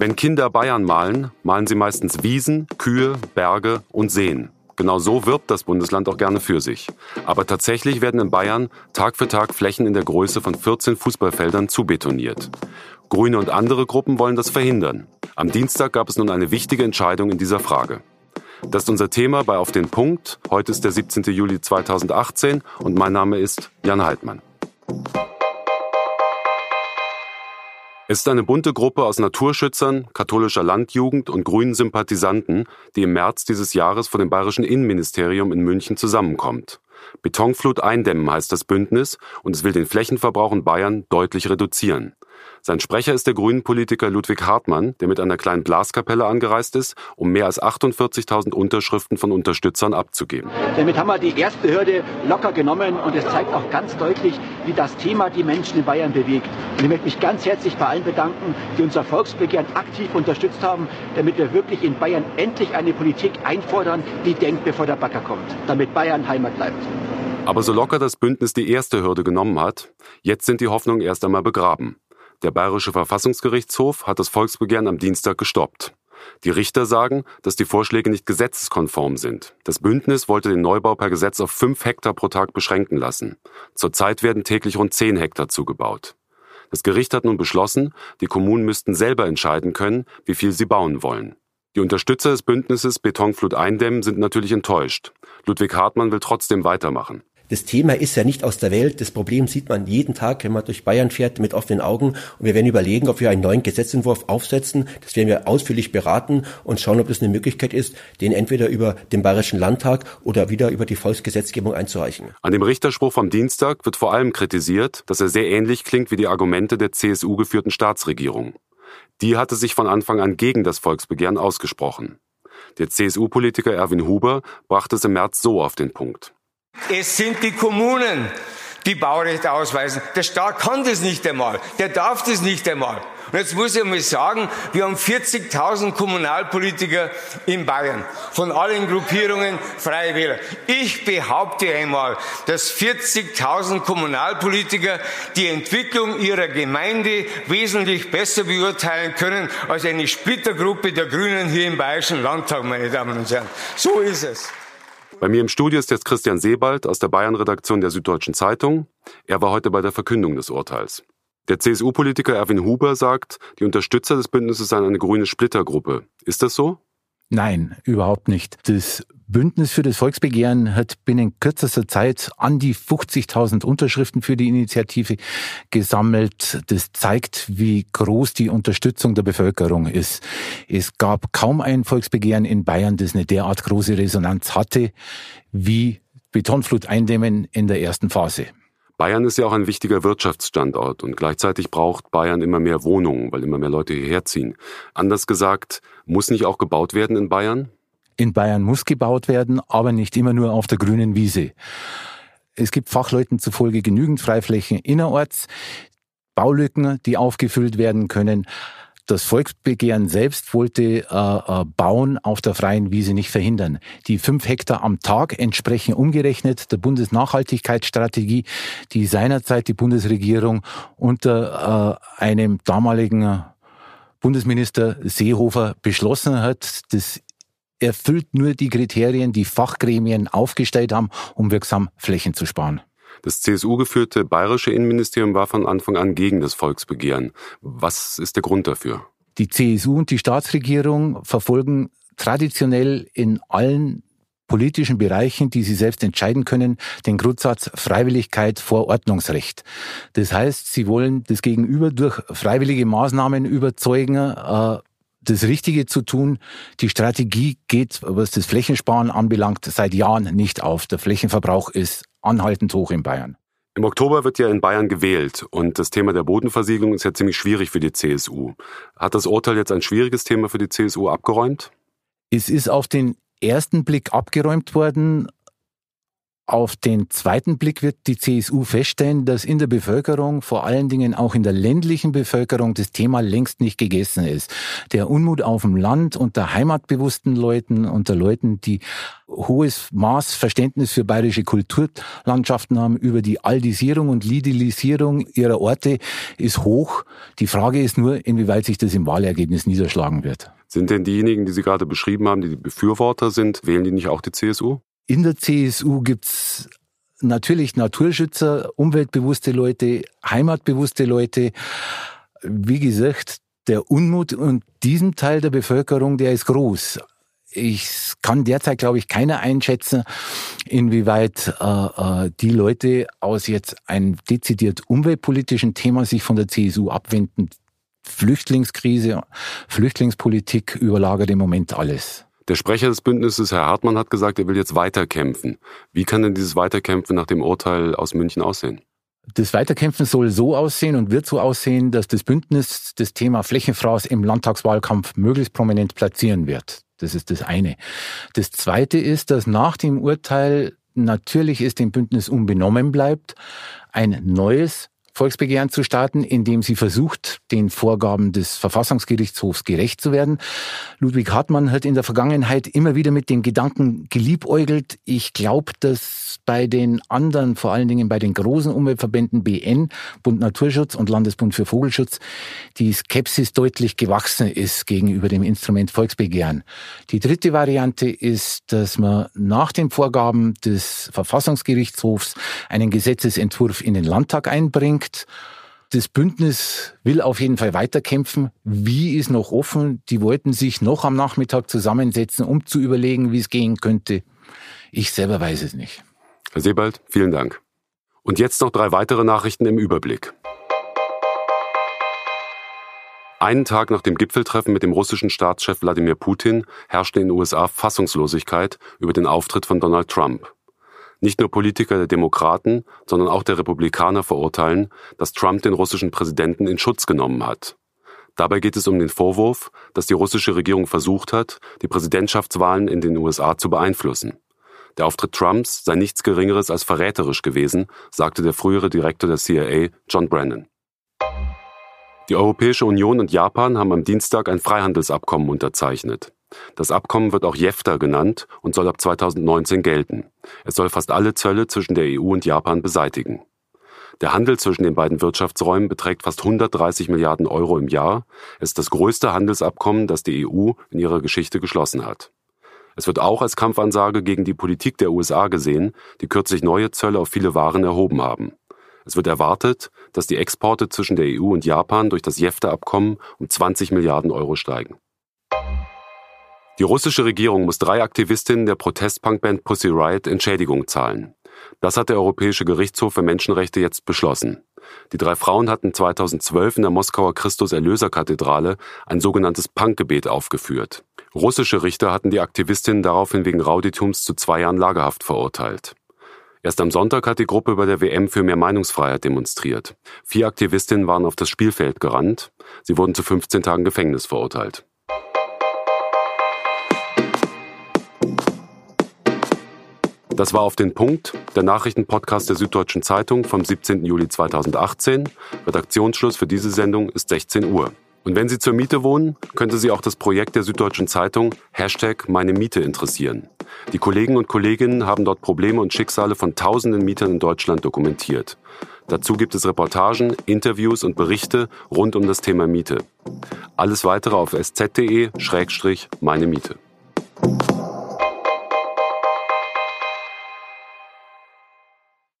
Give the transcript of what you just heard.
Wenn Kinder Bayern malen, malen sie meistens Wiesen, Kühe, Berge und Seen. Genau so wirbt das Bundesland auch gerne für sich. Aber tatsächlich werden in Bayern Tag für Tag Flächen in der Größe von 14 Fußballfeldern zubetoniert. Grüne und andere Gruppen wollen das verhindern. Am Dienstag gab es nun eine wichtige Entscheidung in dieser Frage. Das ist unser Thema bei Auf den Punkt. Heute ist der 17. Juli 2018 und mein Name ist Jan Heidmann. Es ist eine bunte Gruppe aus Naturschützern, katholischer Landjugend und grünen Sympathisanten, die im März dieses Jahres vor dem bayerischen Innenministerium in München zusammenkommt. Betonflut eindämmen heißt das Bündnis und es will den Flächenverbrauch in Bayern deutlich reduzieren. Sein Sprecher ist der Grünen-Politiker Ludwig Hartmann, der mit einer kleinen Blaskapelle angereist ist, um mehr als 48.000 Unterschriften von Unterstützern abzugeben. Damit haben wir die erste Hürde locker genommen und es zeigt auch ganz deutlich, wie das Thema die Menschen in Bayern bewegt. Und ich möchte mich ganz herzlich bei allen bedanken, die unser Volksbegehren aktiv unterstützt haben, damit wir wirklich in Bayern endlich eine Politik einfordern, die denkt, bevor der Bagger kommt, damit Bayern Heimat bleibt. Aber so locker das Bündnis die erste Hürde genommen hat, jetzt sind die Hoffnungen erst einmal begraben. Der Bayerische Verfassungsgerichtshof hat das Volksbegehren am Dienstag gestoppt. Die Richter sagen, dass die Vorschläge nicht gesetzeskonform sind. Das Bündnis wollte den Neubau per Gesetz auf fünf Hektar pro Tag beschränken lassen. Zurzeit werden täglich rund zehn Hektar zugebaut. Das Gericht hat nun beschlossen, die Kommunen müssten selber entscheiden können, wie viel sie bauen wollen. Die Unterstützer des Bündnisses Betonflut eindämmen sind natürlich enttäuscht. Ludwig Hartmann will trotzdem weitermachen. Das Thema ist ja nicht aus der Welt. Das Problem sieht man jeden Tag, wenn man durch Bayern fährt, mit offenen Augen. Und wir werden überlegen, ob wir einen neuen Gesetzentwurf aufsetzen. Das werden wir ausführlich beraten und schauen, ob es eine Möglichkeit ist, den entweder über den Bayerischen Landtag oder wieder über die Volksgesetzgebung einzureichen. An dem Richterspruch vom Dienstag wird vor allem kritisiert, dass er sehr ähnlich klingt wie die Argumente der CSU geführten Staatsregierung. Die hatte sich von Anfang an gegen das Volksbegehren ausgesprochen. Der CSU-Politiker Erwin Huber brachte es im März so auf den Punkt. Es sind die Kommunen, die Baurecht ausweisen. Der Staat kann das nicht einmal. Der darf das nicht einmal. Und jetzt muss ich mal sagen, wir haben 40.000 Kommunalpolitiker in Bayern, von allen Gruppierungen Freie Wähler. Ich behaupte einmal, dass 40.000 Kommunalpolitiker die Entwicklung ihrer Gemeinde wesentlich besser beurteilen können als eine Splittergruppe der Grünen hier im Bayerischen Landtag, meine Damen und Herren. So ist es. Bei mir im Studio ist jetzt Christian Sebald aus der Bayern-Redaktion der Süddeutschen Zeitung. Er war heute bei der Verkündung des Urteils. Der CSU-Politiker Erwin Huber sagt, die Unterstützer des Bündnisses seien eine grüne Splittergruppe. Ist das so? Nein, überhaupt nicht. Das Bündnis für das Volksbegehren hat binnen kürzester Zeit an die 50.000 Unterschriften für die Initiative gesammelt. Das zeigt, wie groß die Unterstützung der Bevölkerung ist. Es gab kaum ein Volksbegehren in Bayern, das eine derart große Resonanz hatte, wie Betonflut eindämmen in der ersten Phase. Bayern ist ja auch ein wichtiger Wirtschaftsstandort und gleichzeitig braucht Bayern immer mehr Wohnungen, weil immer mehr Leute hierher ziehen. Anders gesagt, muss nicht auch gebaut werden in Bayern? In Bayern muss gebaut werden, aber nicht immer nur auf der grünen Wiese. Es gibt Fachleuten zufolge genügend Freiflächen innerorts, Baulücken, die aufgefüllt werden können. Das Volksbegehren selbst wollte äh, äh, Bauen auf der freien Wiese nicht verhindern. Die fünf Hektar am Tag entsprechen umgerechnet der Bundesnachhaltigkeitsstrategie, die seinerzeit die Bundesregierung unter äh, einem damaligen Bundesminister Seehofer beschlossen hat. Das erfüllt nur die Kriterien, die Fachgremien aufgestellt haben, um wirksam Flächen zu sparen. Das CSU-geführte bayerische Innenministerium war von Anfang an gegen das Volksbegehren. Was ist der Grund dafür? Die CSU und die Staatsregierung verfolgen traditionell in allen politischen Bereichen, die sie selbst entscheiden können, den Grundsatz Freiwilligkeit vor Ordnungsrecht. Das heißt, sie wollen das Gegenüber durch freiwillige Maßnahmen überzeugen, äh, das Richtige zu tun. Die Strategie geht, was das Flächensparen anbelangt, seit Jahren nicht auf. Der Flächenverbrauch ist anhaltend hoch in Bayern. Im Oktober wird ja in Bayern gewählt und das Thema der Bodenversiegelung ist ja ziemlich schwierig für die CSU. Hat das Urteil jetzt ein schwieriges Thema für die CSU abgeräumt? Es ist auf den ersten Blick abgeräumt worden, Auf den zweiten Blick wird die CSU feststellen, dass in der Bevölkerung, vor allen Dingen auch in der ländlichen Bevölkerung, das Thema längst nicht gegessen ist. Der Unmut auf dem Land unter heimatbewussten Leuten, unter Leuten, die hohes Maß Verständnis für bayerische Kulturlandschaften haben, über die Aldisierung und Lidilisierung ihrer Orte ist hoch. Die Frage ist nur, inwieweit sich das im Wahlergebnis niederschlagen wird. Sind denn diejenigen, die Sie gerade beschrieben haben, die die Befürworter sind, wählen die nicht auch die CSU? In der CSU gibt's natürlich Naturschützer, umweltbewusste Leute, heimatbewusste Leute. Wie gesagt, der Unmut und diesem Teil der Bevölkerung, der ist groß. Ich kann derzeit, glaube ich, keiner einschätzen, inwieweit äh, äh, die Leute aus jetzt einem dezidiert umweltpolitischen Thema sich von der CSU abwenden. Flüchtlingskrise, Flüchtlingspolitik überlagert im Moment alles. Der Sprecher des Bündnisses, Herr Hartmann, hat gesagt, er will jetzt weiterkämpfen. Wie kann denn dieses Weiterkämpfen nach dem Urteil aus München aussehen? Das Weiterkämpfen soll so aussehen und wird so aussehen, dass das Bündnis das Thema Flächenfraß im Landtagswahlkampf möglichst prominent platzieren wird. Das ist das eine. Das zweite ist, dass nach dem Urteil natürlich es dem Bündnis unbenommen bleibt, ein neues Volksbegehren zu starten, indem sie versucht, den Vorgaben des Verfassungsgerichtshofs gerecht zu werden. Ludwig Hartmann hat in der Vergangenheit immer wieder mit dem Gedanken geliebäugelt. Ich glaube, dass bei den anderen, vor allen Dingen bei den großen Umweltverbänden BN, Bund Naturschutz und Landesbund für Vogelschutz, die Skepsis deutlich gewachsen ist gegenüber dem Instrument Volksbegehren. Die dritte Variante ist, dass man nach den Vorgaben des Verfassungsgerichtshofs einen Gesetzesentwurf in den Landtag einbringt gesagt, das Bündnis will auf jeden Fall weiterkämpfen. Wie ist noch offen? Die wollten sich noch am Nachmittag zusammensetzen, um zu überlegen, wie es gehen könnte. Ich selber weiß es nicht. Herr Sebald, vielen Dank. Und jetzt noch drei weitere Nachrichten im Überblick. Einen Tag nach dem Gipfeltreffen mit dem russischen Staatschef Wladimir Putin herrschte in den USA Fassungslosigkeit über den Auftritt von Donald Trump. Nicht nur Politiker der Demokraten, sondern auch der Republikaner verurteilen, dass Trump den russischen Präsidenten in Schutz genommen hat. Dabei geht es um den Vorwurf, dass die russische Regierung versucht hat, die Präsidentschaftswahlen in den USA zu beeinflussen. Der Auftritt Trumps sei nichts Geringeres als verräterisch gewesen, sagte der frühere Direktor der CIA, John Brennan. Die Europäische Union und Japan haben am Dienstag ein Freihandelsabkommen unterzeichnet. Das Abkommen wird auch JEFTA genannt und soll ab 2019 gelten. Es soll fast alle Zölle zwischen der EU und Japan beseitigen. Der Handel zwischen den beiden Wirtschaftsräumen beträgt fast 130 Milliarden Euro im Jahr. Es ist das größte Handelsabkommen, das die EU in ihrer Geschichte geschlossen hat. Es wird auch als Kampfansage gegen die Politik der USA gesehen, die kürzlich neue Zölle auf viele Waren erhoben haben. Es wird erwartet, dass die Exporte zwischen der EU und Japan durch das JEFTA-Abkommen um 20 Milliarden Euro steigen. Die russische Regierung muss drei Aktivistinnen der Protestpunkband Pussy Riot Entschädigung zahlen. Das hat der Europäische Gerichtshof für Menschenrechte jetzt beschlossen. Die drei Frauen hatten 2012 in der Moskauer Christus-Erlöser-Kathedrale ein sogenanntes Punkgebet aufgeführt. Russische Richter hatten die Aktivistinnen daraufhin wegen Rauditums zu zwei Jahren Lagerhaft verurteilt. Erst am Sonntag hat die Gruppe bei der WM für mehr Meinungsfreiheit demonstriert. Vier Aktivistinnen waren auf das Spielfeld gerannt. Sie wurden zu 15 Tagen Gefängnis verurteilt. Das war auf den Punkt, der Nachrichtenpodcast der Süddeutschen Zeitung vom 17. Juli 2018. Redaktionsschluss für diese Sendung ist 16 Uhr. Und wenn Sie zur Miete wohnen, könnte Sie auch das Projekt der Süddeutschen Zeitung Hashtag Meine Miete interessieren. Die Kollegen und Kolleginnen haben dort Probleme und Schicksale von tausenden Mietern in Deutschland dokumentiert. Dazu gibt es Reportagen, Interviews und Berichte rund um das Thema Miete. Alles weitere auf sz.de-meine Miete.